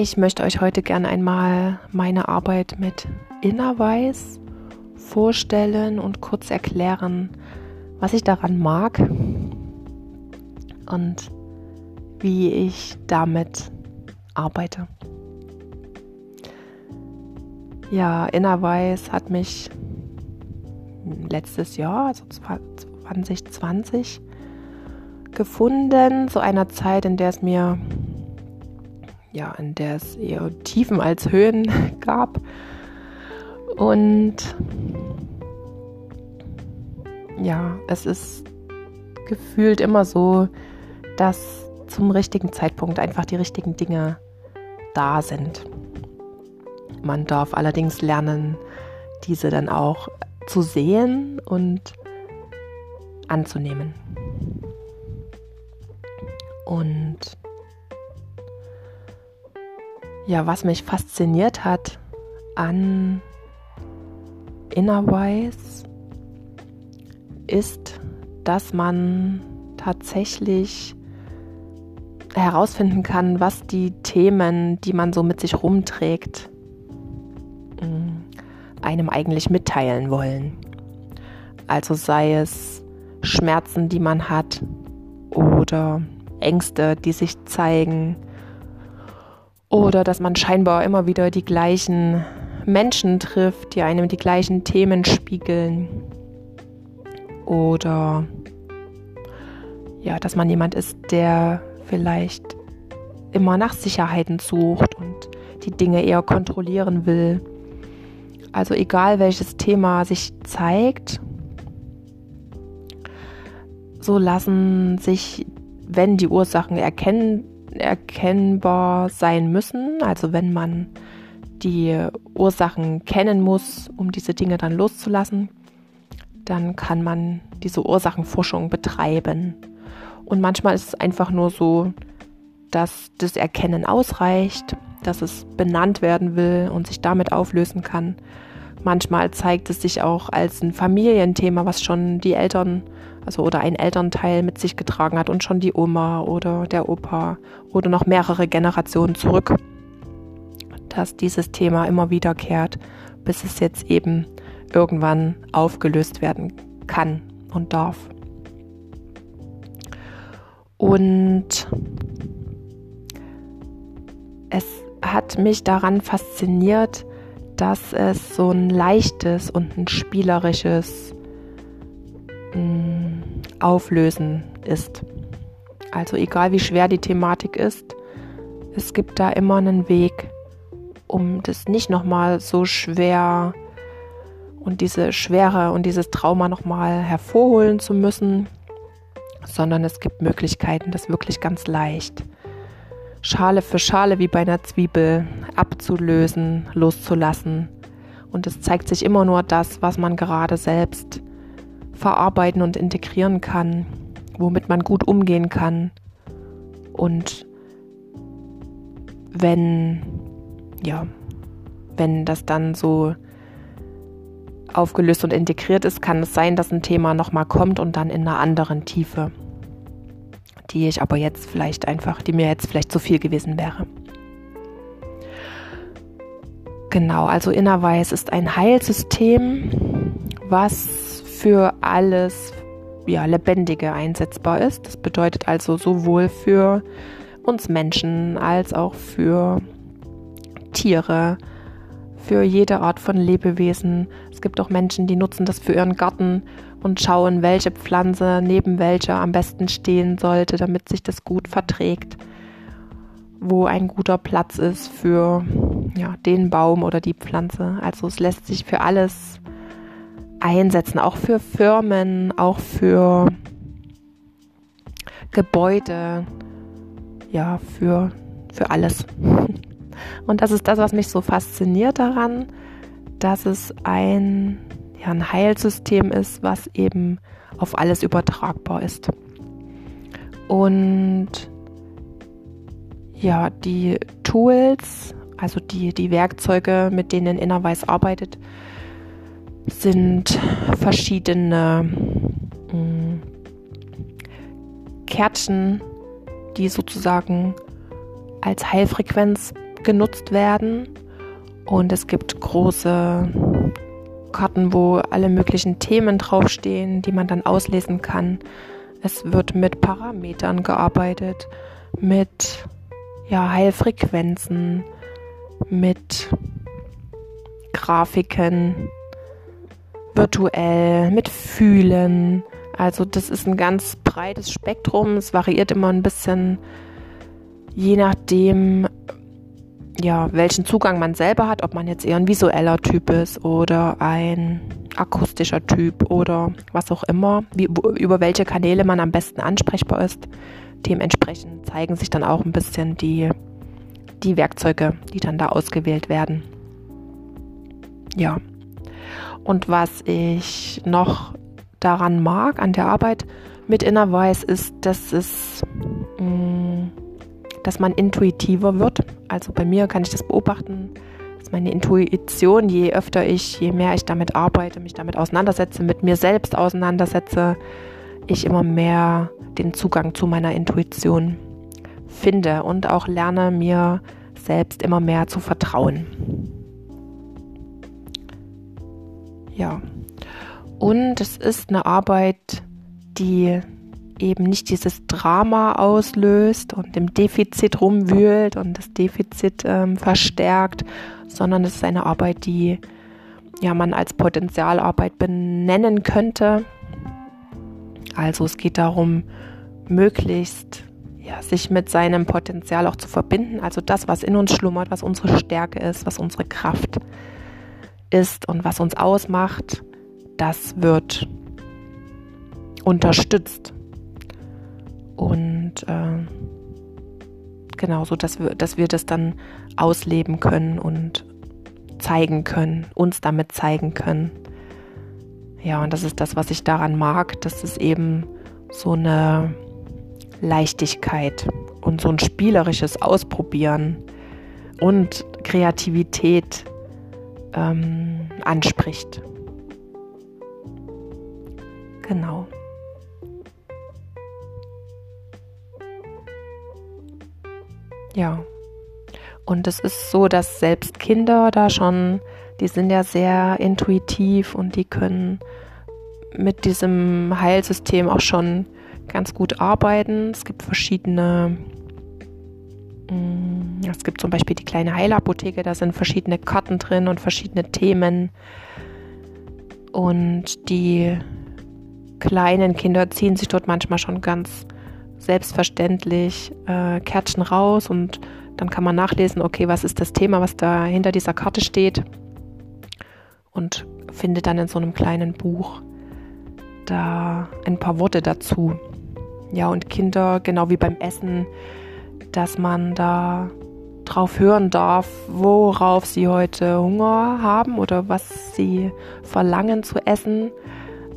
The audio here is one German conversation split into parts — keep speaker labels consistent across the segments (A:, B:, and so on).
A: Ich möchte euch heute gerne einmal meine Arbeit mit Innerweiß vorstellen und kurz erklären, was ich daran mag und wie ich damit arbeite. Ja, Innerweiß hat mich letztes Jahr, also 2020, gefunden, zu einer Zeit, in der es mir ja, in der es eher Tiefen als Höhen gab. Und ja, es ist gefühlt immer so, dass zum richtigen Zeitpunkt einfach die richtigen Dinge da sind. Man darf allerdings lernen, diese dann auch zu sehen und anzunehmen. Und ja, was mich fasziniert hat an Innerwise ist, dass man tatsächlich herausfinden kann, was die Themen, die man so mit sich rumträgt, mm, einem eigentlich mitteilen wollen. Also sei es Schmerzen, die man hat oder Ängste, die sich zeigen oder dass man scheinbar immer wieder die gleichen Menschen trifft, die einem die gleichen Themen spiegeln. Oder ja, dass man jemand ist, der vielleicht immer nach Sicherheiten sucht und die Dinge eher kontrollieren will. Also egal welches Thema sich zeigt, so lassen sich, wenn die Ursachen erkennen, erkennbar sein müssen. Also wenn man die Ursachen kennen muss, um diese Dinge dann loszulassen, dann kann man diese Ursachenforschung betreiben. Und manchmal ist es einfach nur so, dass das Erkennen ausreicht, dass es benannt werden will und sich damit auflösen kann. Manchmal zeigt es sich auch als ein Familienthema, was schon die Eltern also oder ein Elternteil mit sich getragen hat und schon die Oma oder der Opa oder noch mehrere Generationen zurück, dass dieses Thema immer wiederkehrt, bis es jetzt eben irgendwann aufgelöst werden kann und darf. Und es hat mich daran fasziniert, dass es so ein leichtes und ein spielerisches Mm, auflösen ist. Also egal wie schwer die Thematik ist, es gibt da immer einen Weg, um das nicht nochmal so schwer und diese Schwere und dieses Trauma nochmal hervorholen zu müssen, sondern es gibt Möglichkeiten, das wirklich ganz leicht Schale für Schale wie bei einer Zwiebel abzulösen, loszulassen. Und es zeigt sich immer nur das, was man gerade selbst verarbeiten und integrieren kann, womit man gut umgehen kann. Und wenn, ja, wenn das dann so aufgelöst und integriert ist, kann es sein, dass ein Thema nochmal kommt und dann in einer anderen Tiefe, die ich aber jetzt vielleicht einfach, die mir jetzt vielleicht zu viel gewesen wäre. Genau, also Innerweiß ist ein Heilsystem, was für alles ja, Lebendige einsetzbar ist. Das bedeutet also sowohl für uns Menschen als auch für Tiere, für jede Art von Lebewesen. Es gibt auch Menschen, die nutzen das für ihren Garten und schauen, welche Pflanze neben welcher am besten stehen sollte, damit sich das gut verträgt, wo ein guter Platz ist für ja, den Baum oder die Pflanze. Also es lässt sich für alles einsetzen, auch für Firmen, auch für Gebäude, ja, für, für alles. Und das ist das, was mich so fasziniert daran, dass es ein, ja, ein Heilsystem ist, was eben auf alles übertragbar ist. Und ja, die Tools, also die, die Werkzeuge, mit denen Innerweiß arbeitet, sind verschiedene mh, mm, Kärtchen, die sozusagen als Heilfrequenz genutzt werden. Und es gibt große Karten, wo alle möglichen Themen draufstehen, die man dann auslesen kann. Es wird mit Parametern gearbeitet, mit ja, Heilfrequenzen, mit Grafiken, virtuell, mit Fühlen. Also das ist ein ganz breites Spektrum. Es variiert immer ein bisschen, je nachdem, ja, welchen Zugang man selber hat, ob man jetzt eher ein visueller Typ ist oder ein akustischer Typ oder was auch immer, wie, über welche Kanäle man am besten ansprechbar ist. Dementsprechend zeigen sich dann auch ein bisschen die, die Werkzeuge, die dann da ausgewählt werden. Ja. Und was ich noch daran mag, an der Arbeit mit Innerweiß, ist, dass es, dass man intuitiver wird. Also bei mir kann ich das beobachten, dass meine Intuition, je öfter ich, je mehr ich damit arbeite, mich damit auseinandersetze, mit mir selbst auseinandersetze, ich immer mehr den Zugang zu meiner Intuition finde und auch lerne, mir selbst immer mehr zu vertrauen. Ja. Und es ist eine Arbeit, die eben nicht dieses Drama auslöst und im Defizit rumwühlt und das Defizit ähm, verstärkt, sondern es ist eine Arbeit, die ja man als Potenzialarbeit benennen könnte. Also es geht darum, möglichst ja, sich mit seinem Potenzial auch zu verbinden. Also das, was in uns schlummert, was unsere Stärke ist, was unsere Kraft ist und was uns ausmacht, das wird unterstützt. Und äh, genau so, dass wir, dass wir das dann ausleben können und zeigen können, uns damit zeigen können. Ja, und das ist das, was ich daran mag, dass es eben so eine Leichtigkeit und so ein spielerisches Ausprobieren und Kreativität ähm, anspricht. Genau. Ja. Und es ist so, dass selbst Kinder da schon, die sind ja sehr intuitiv und die können mit diesem Heilsystem auch schon ganz gut arbeiten. Es gibt verschiedene, mm, es gibt zum Beispiel die kleine Heilapotheke, da sind verschiedene Karten drin und verschiedene Themen. Und die kleinen Kinder ziehen sich dort manchmal schon ganz selbstverständlich äh, Kärtchen raus und dann kann man nachlesen, okay, was ist das Thema, was da hinter dieser Karte steht und findet dann in so einem kleinen Buch da ein paar Worte dazu. Ja, und Kinder, genau wie beim Essen, dass man da drauf hören darf, worauf sie heute Hunger haben oder was sie verlangen zu essen.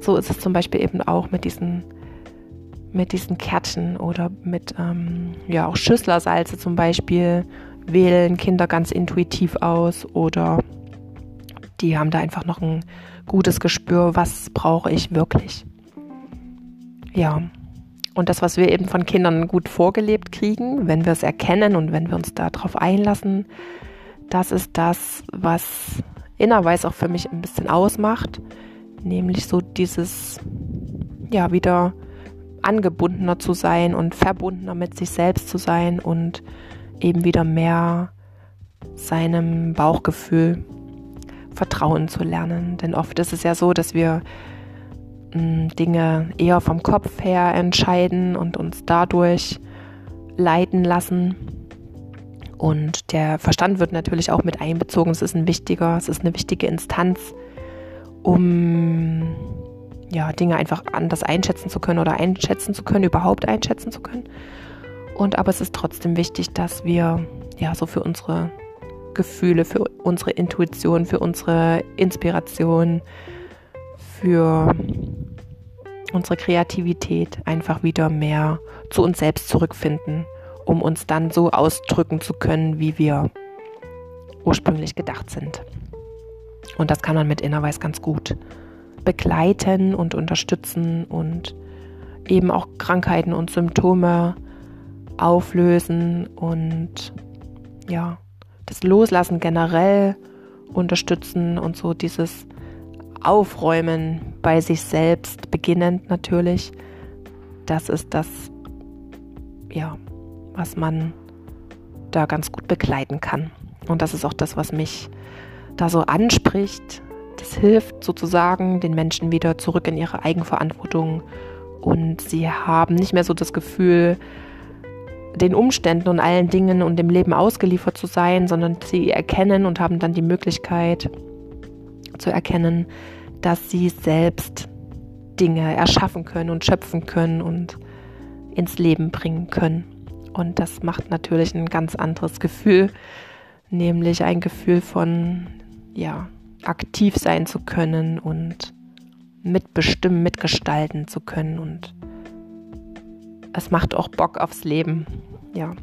A: So ist es zum Beispiel eben auch mit diesen, mit diesen Kärtchen oder mit ähm, ja auch Schüsslersalze zum Beispiel wählen Kinder ganz intuitiv aus oder die haben da einfach noch ein gutes Gespür, was brauche ich wirklich. Ja, und das, was wir eben von Kindern gut vorgelebt kriegen, wenn wir es erkennen und wenn wir uns darauf einlassen, das ist das, was Innerweis auch für mich ein bisschen ausmacht. Nämlich so dieses, ja, wieder angebundener zu sein und verbundener mit sich selbst zu sein und eben wieder mehr seinem Bauchgefühl vertrauen zu lernen. Denn oft ist es ja so, dass wir Dinge eher vom Kopf her entscheiden und uns dadurch leiten lassen. Und der Verstand wird natürlich auch mit einbezogen. Es ist ein wichtiger, es ist eine wichtige Instanz, um ja, Dinge einfach anders einschätzen zu können oder einschätzen zu können, überhaupt einschätzen zu können. Und aber es ist trotzdem wichtig, dass wir ja so für unsere Gefühle, für unsere Intuition, für unsere Inspiration, für unsere Kreativität einfach wieder mehr zu uns selbst zurückfinden, um uns dann so ausdrücken zu können, wie wir ursprünglich gedacht sind. Und das kann man mit Innerweis ganz gut begleiten und unterstützen und eben auch Krankheiten und Symptome auflösen und ja, das Loslassen generell unterstützen und so dieses Aufräumen bei sich selbst, beginnend natürlich. Das ist das, ja, was man da ganz gut begleiten kann. Und das ist auch das, was mich da so anspricht. Das hilft sozusagen den Menschen wieder zurück in ihre Eigenverantwortung und sie haben nicht mehr so das Gefühl, den Umständen und allen Dingen und dem Leben ausgeliefert zu sein, sondern sie erkennen und haben dann die Möglichkeit zu erkennen, dass sie selbst Dinge erschaffen können und schöpfen können und ins Leben bringen können. Und das macht natürlich ein ganz anderes Gefühl, nämlich ein Gefühl von, ja, aktiv sein zu können und mitbestimmen, mitgestalten zu können. Und es macht auch Bock aufs Leben. Ja.